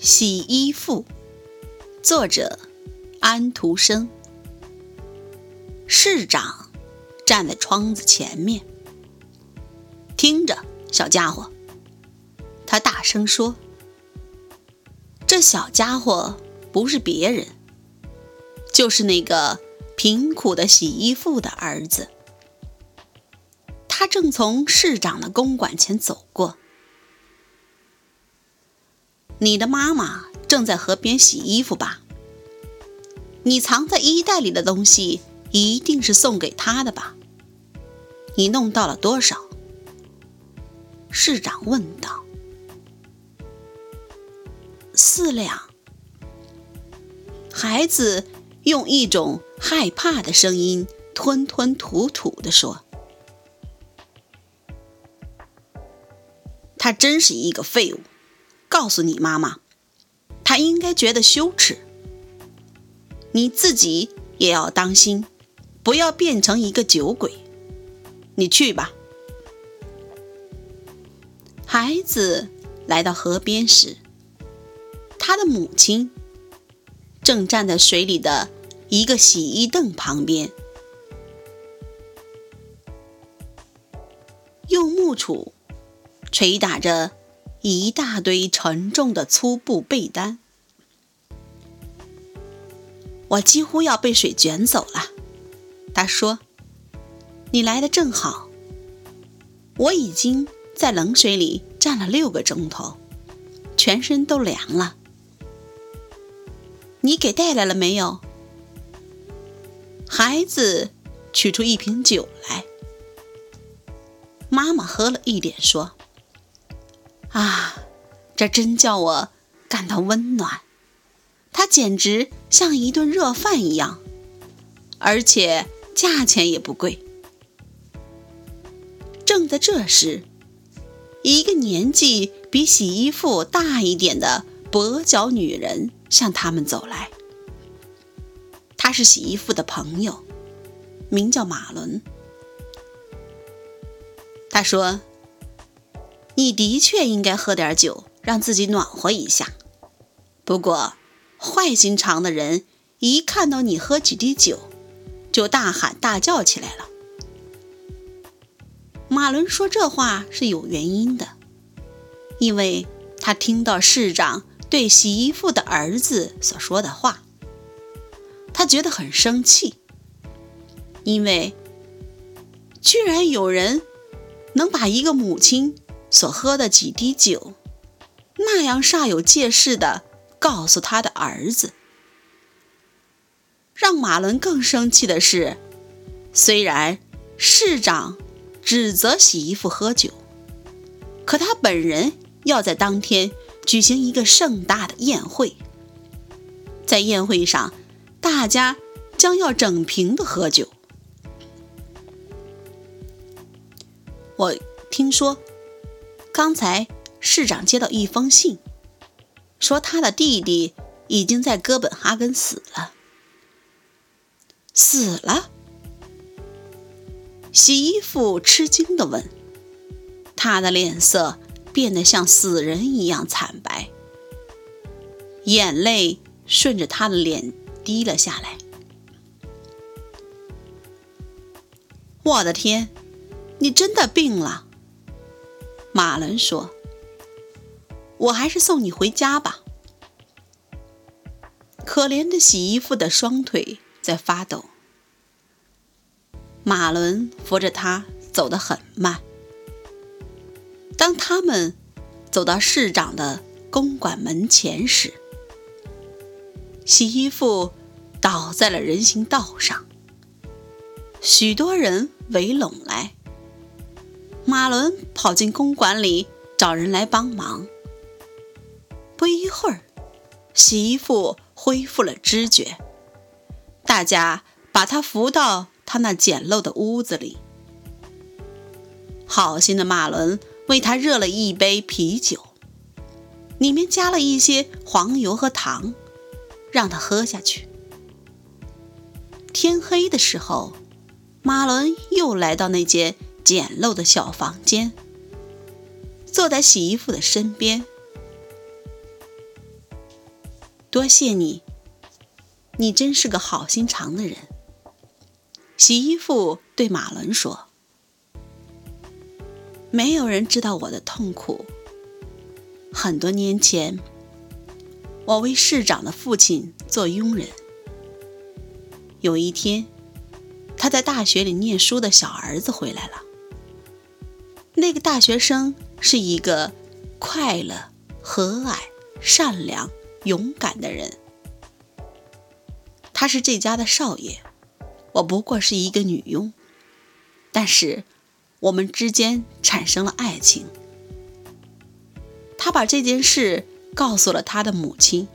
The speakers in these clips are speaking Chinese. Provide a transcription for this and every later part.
洗衣妇，作者安徒生。市长站在窗子前面，听着，小家伙，他大声说：“这小家伙不是别人，就是那个贫苦的洗衣妇的儿子。他正从市长的公馆前走过。”你的妈妈正在河边洗衣服吧？你藏在衣袋里的东西一定是送给她的吧？你弄到了多少？市长问道。四两。孩子用一种害怕的声音吞吞吐吐地说：“他真是一个废物。”告诉你妈妈，她应该觉得羞耻。你自己也要当心，不要变成一个酒鬼。你去吧。孩子来到河边时，他的母亲正站在水里的一个洗衣凳旁边，用木杵捶打着。一大堆沉重的粗布被单，我几乎要被水卷走了。他说：“你来的正好，我已经在冷水里站了六个钟头，全身都凉了。你给带来了没有？”孩子取出一瓶酒来，妈妈喝了一点，说。啊，这真叫我感到温暖。它简直像一顿热饭一样，而且价钱也不贵。正在这时，一个年纪比洗衣服大一点的跛脚女人向他们走来。她是洗衣服的朋友，名叫马伦。他说。你的确应该喝点酒，让自己暖和一下。不过，坏心肠的人一看到你喝几滴酒，就大喊大叫起来了。马伦说这话是有原因的，因为他听到市长对洗衣服的儿子所说的话，他觉得很生气，因为居然有人能把一个母亲。所喝的几滴酒，那样煞有介事的告诉他的儿子。让马伦更生气的是，虽然市长指责洗衣服喝酒，可他本人要在当天举行一个盛大的宴会。在宴会上，大家将要整瓶的喝酒。我听说。刚才市长接到一封信，说他的弟弟已经在哥本哈根死了。死了？洗衣服吃惊的问。他的脸色变得像死人一样惨白，眼泪顺着他的脸滴了下来。我的天，你真的病了！马伦说：“我还是送你回家吧。”可怜的洗衣服的双腿在发抖。马伦扶着他走得很慢。当他们走到市长的公馆门前时，洗衣服倒在了人行道上。许多人围拢来。马伦跑进公馆里找人来帮忙。不一会儿，洗衣服恢复了知觉，大家把他扶到他那简陋的屋子里。好心的马伦为他热了一杯啤酒，里面加了一些黄油和糖，让他喝下去。天黑的时候，马伦又来到那间。简陋的小房间，坐在洗衣服的身边。多谢你，你真是个好心肠的人。”洗衣服对马伦说：“没有人知道我的痛苦。很多年前，我为市长的父亲做佣人。有一天，他在大学里念书的小儿子回来了。那个大学生是一个快乐、和蔼、善良、勇敢的人。他是这家的少爷。”我不过是一个女佣，但是我们之间产生了爱情。他把这件事告诉了他的母亲。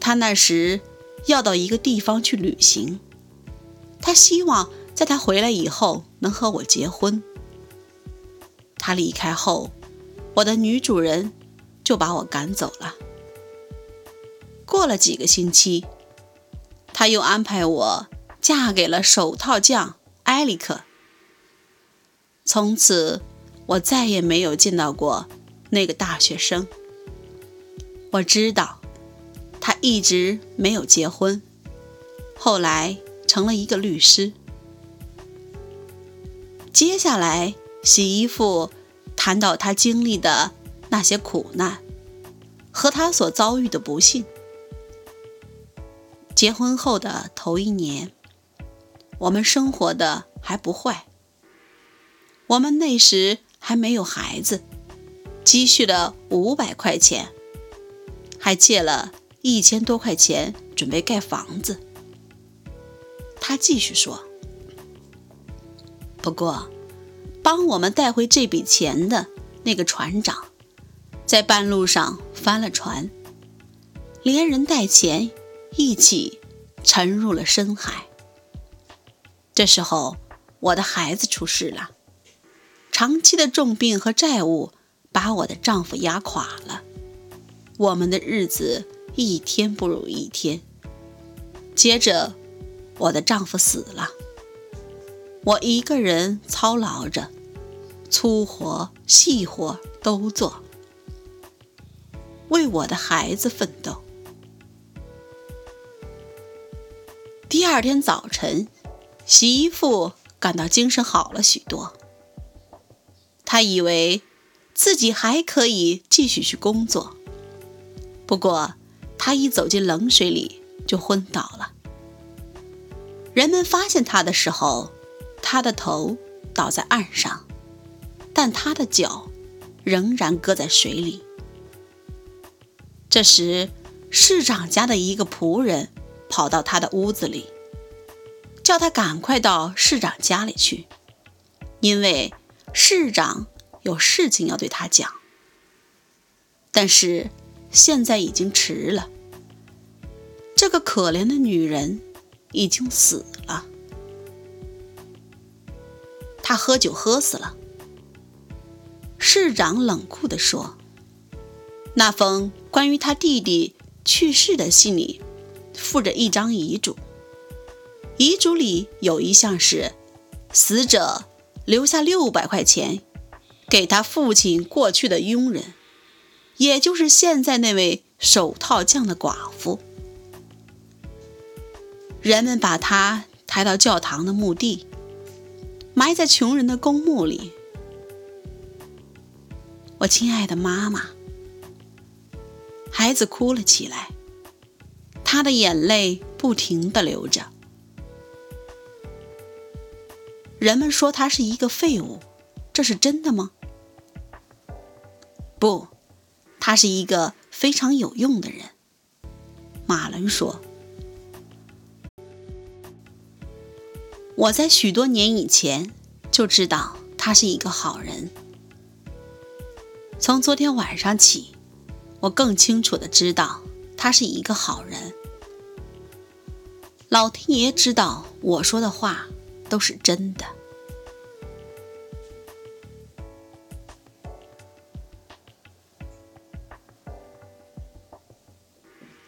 他那时要到一个地方去旅行，他希望在他回来以后能和我结婚。他离开后，我的女主人就把我赶走了。过了几个星期。他又安排我嫁给了手套匠埃里克。从此，我再也没有见到过那个大学生。我知道，他一直没有结婚，后来成了一个律师。接下来，洗衣服谈到他经历的那些苦难和他所遭遇的不幸。结婚后的头一年，我们生活的还不坏。我们那时还没有孩子，积蓄了五百块钱，还借了一千多块钱准备盖房子。他继续说：“不过，帮我们带回这笔钱的那个船长，在半路上翻了船，连人带钱。”一起沉入了深海。这时候，我的孩子出事了，长期的重病和债务把我的丈夫压垮了，我们的日子一天不如一天。接着，我的丈夫死了，我一个人操劳着，粗活细活都做，为我的孩子奋斗。第二天早晨，洗衣服感到精神好了许多。他以为自己还可以继续去工作，不过他一走进冷水里就昏倒了。人们发现他的时候，他的头倒在岸上，但他的脚仍然搁在水里。这时，市长家的一个仆人。跑到他的屋子里，叫他赶快到市长家里去，因为市长有事情要对他讲。但是现在已经迟了，这个可怜的女人已经死了，他喝酒喝死了。市长冷酷地说：“那封关于他弟弟去世的信里。”附着一张遗嘱，遗嘱里有一项是，死者留下六百块钱给他父亲过去的佣人，也就是现在那位手套匠的寡妇。人们把他抬到教堂的墓地，埋在穷人的公墓里。我亲爱的妈妈，孩子哭了起来。他的眼泪不停的流着。人们说他是一个废物，这是真的吗？不，他是一个非常有用的人。马伦说：“我在许多年以前就知道他是一个好人。从昨天晚上起，我更清楚的知道他是一个好人。”老天爷知道我说的话都是真的。